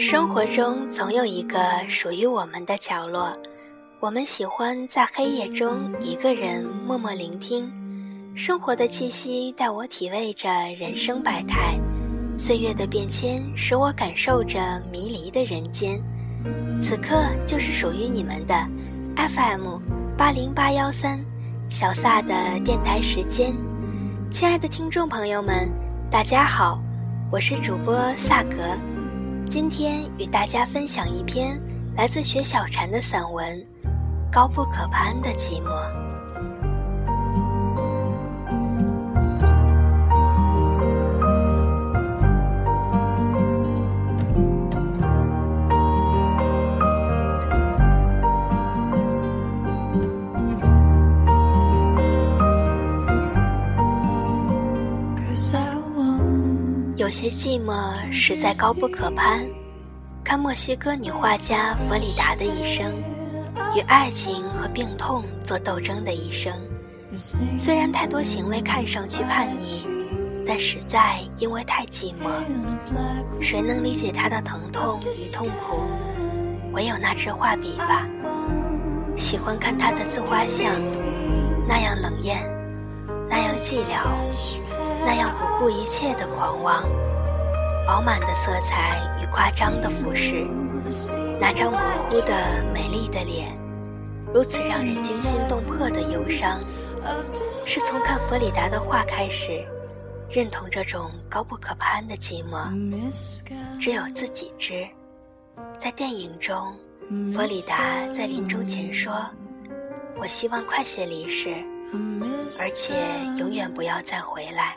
生活中总有一个属于我们的角落，我们喜欢在黑夜中一个人默默聆听。生活的气息带我体味着人生百态，岁月的变迁使我感受着迷离的人间。此刻就是属于你们的 FM 八零八幺三小萨的电台时间。亲爱的听众朋友们，大家好，我是主播萨格。今天与大家分享一篇来自雪小禅的散文《高不可攀的寂寞》。有些寂寞实在高不可攀。看墨西哥女画家弗里达的一生，与爱情和病痛做斗争的一生。虽然太多行为看上去叛逆，但实在因为太寂寞。谁能理解她的疼痛与痛苦？唯有那支画笔吧。喜欢看她的自画像，那样冷艳，那样寂寥。那样不顾一切的狂妄，饱满的色彩与夸张的服饰，那张模糊的美丽的脸，如此让人惊心动魄的忧伤，是从看弗里达的画开始，认同这种高不可攀的寂寞，只有自己知。在电影中，弗里达在临终前说：“我希望快些离世，而且永远不要再回来。”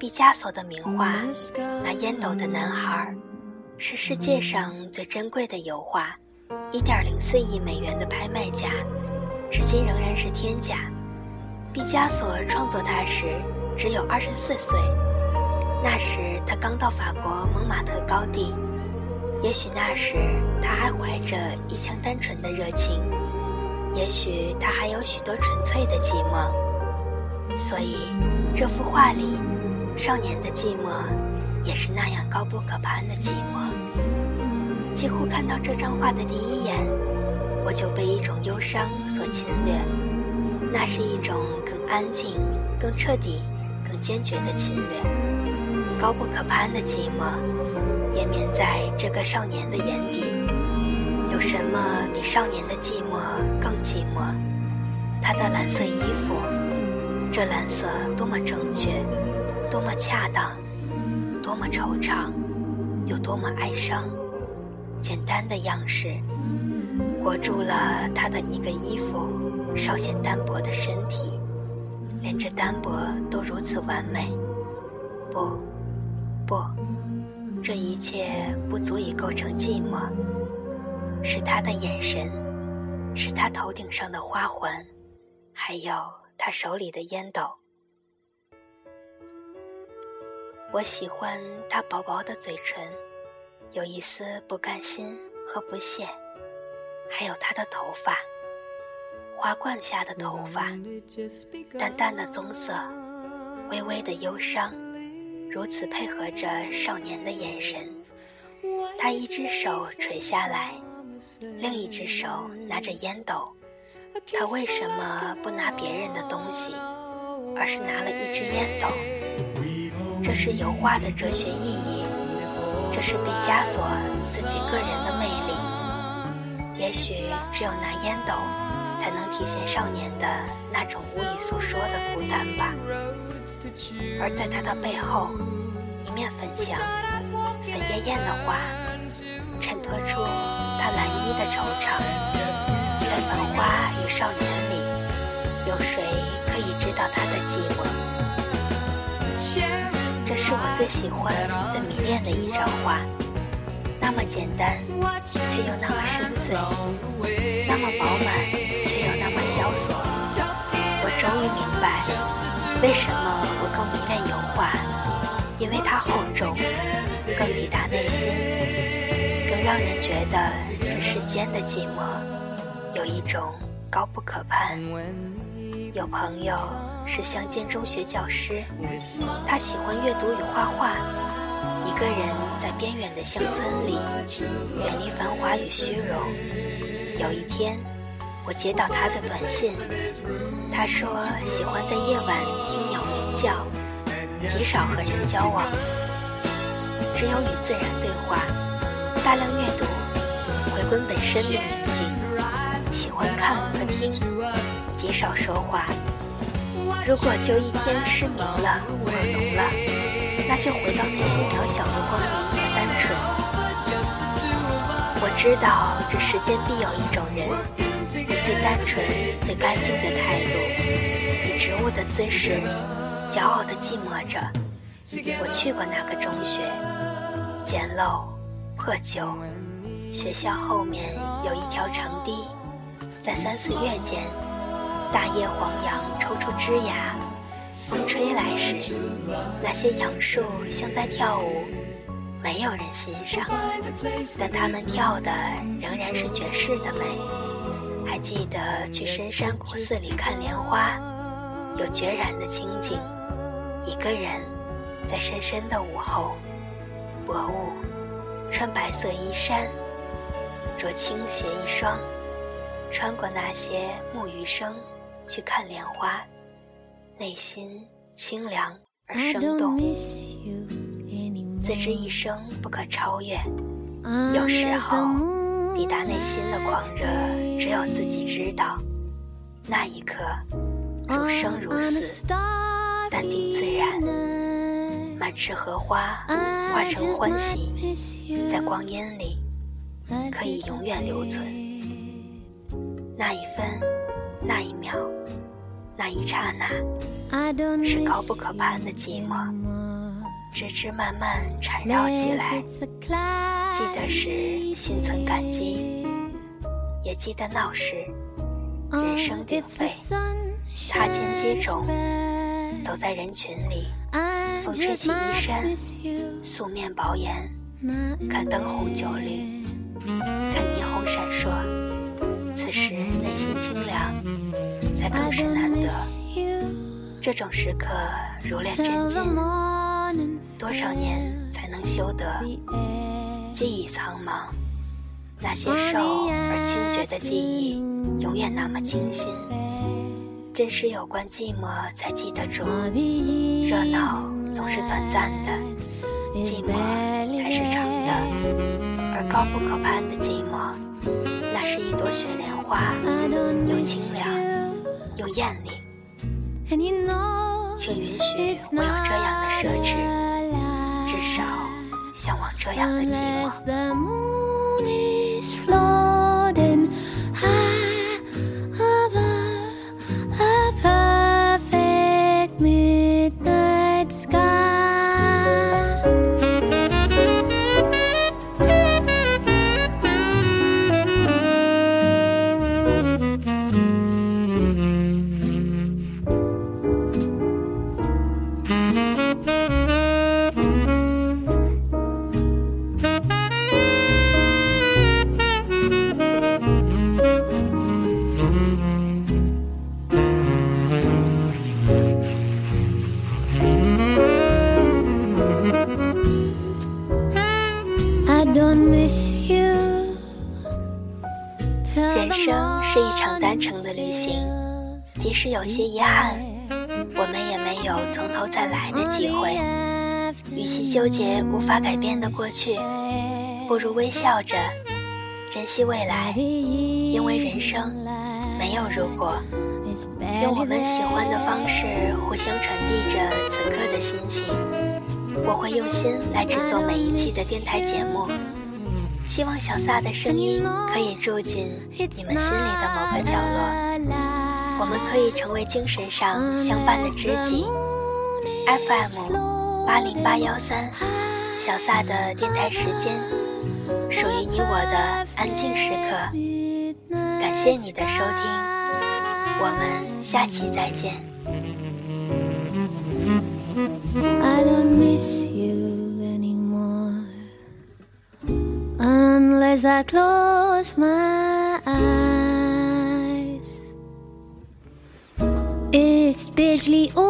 毕加索的名画《那烟斗的男孩》是世界上最珍贵的油画，1.04亿美元的拍卖价，至今仍然是天价。毕加索创作它时只有24岁，那时他刚到法国蒙马特高地，也许那时他还怀着一腔单纯的热情，也许他还有许多纯粹的寂寞，所以这幅画里。少年的寂寞，也是那样高不可攀的寂寞。几乎看到这张画的第一眼，我就被一种忧伤所侵略。那是一种更安静、更彻底、更坚决的侵略。高不可攀的寂寞，延绵在这个少年的眼底。有什么比少年的寂寞更寂寞？他的蓝色衣服，这蓝色多么正确！多么恰当，多么惆怅，又多么哀伤。简单的样式，裹住了他的一个衣服，稍显单薄的身体，连这单薄都如此完美。不，不，这一切不足以构成寂寞。是他的眼神，是他头顶上的花环，还有他手里的烟斗。我喜欢他薄薄的嘴唇，有一丝不甘心和不屑，还有他的头发，花冠下的头发，淡淡的棕色，微微的忧伤，如此配合着少年的眼神。他一只手垂下来，另一只手拿着烟斗。他为什么不拿别人的东西，而是拿了一支烟斗？这是油画的哲学意义，这是毕加索自己个人的魅力。也许只有拿烟斗，才能体现少年的那种无以诉说的孤单吧。而在他的背后，一面粉墙，粉艳艳的画，衬托出他蓝衣的惆怅。在繁花与少年里，有谁可以知道他的寂寞？这是我最喜欢、最迷恋的一张画，那么简单，却又那么深邃；那么饱满，却又那么萧索。我终于明白，为什么我更迷恋油画，因为它厚重，更抵达内心，更让人觉得这世间的寂寞有一种高不可攀。有朋友。是乡间中学教师，他喜欢阅读与画画，一个人在边远的乡村里，远离繁华与虚荣。有一天，我接到他的短信，他说喜欢在夜晚听鸟鸣叫，极少和人交往，只有与自然对话，大量阅读，回归本身的宁静，喜欢看和听，极少说话。如果就一天失明了、耳聋了，那就回到内心渺小的光明和单纯。我知道这世间必有一种人，以最单纯、最干净的态度，以植物的姿势，骄傲地寂寞着。我去过那个中学，简陋、破旧，学校后面有一条长堤，在三四月间。大叶黄杨抽出枝芽，风吹来时，那些杨树像在跳舞，没有人欣赏，但他们跳的仍然是绝世的美。还记得去深山古寺里看莲花，有决然的清静，一个人在深深的午后，薄雾，穿白色衣衫，着青鞋一双，穿过那些木鱼声。去看莲花，内心清凉而生动，自知一生不可超越。有时候，抵达内心的狂热，只有自己知道。那一刻，如生如死，淡定自然，满池荷花化成欢喜，在光阴里可以永远留存。那一分，那一秒。那一刹那，是高不可攀的寂寞，枝枝蔓蔓缠绕起来。记得时心存感激，也记得闹时人声鼎沸，擦肩接踵，走在人群里，风吹起衣衫，素面薄颜，看灯红酒绿，看霓虹闪烁，此时内心清凉。更是难得，这种时刻如炼真金，多少年才能修得？记忆苍茫，那些瘦而清绝的记忆，永远那么清新。真是有关寂寞才记得住，热闹总是短暂的，寂寞才是长的。而高不可攀的寂寞，那是一朵雪莲花，又清凉。又艳丽，请允许我有这样的奢侈，至少向往这样的寂寞。的旅行，即使有些遗憾，我们也没有从头再来的机会。与其纠结无法改变的过去，不如微笑着珍惜未来。因为人生没有如果，用我们喜欢的方式互相传递着此刻的心情。我会用心来制作每一期的电台节目。希望小撒的声音可以住进你们心里的某个角落，我们可以成为精神上相伴的知己。FM 八零八幺三，小撒的电台时间，属于你我的安静时刻。感谢你的收听，我们下期再见。As I close my eyes. Especially open wide,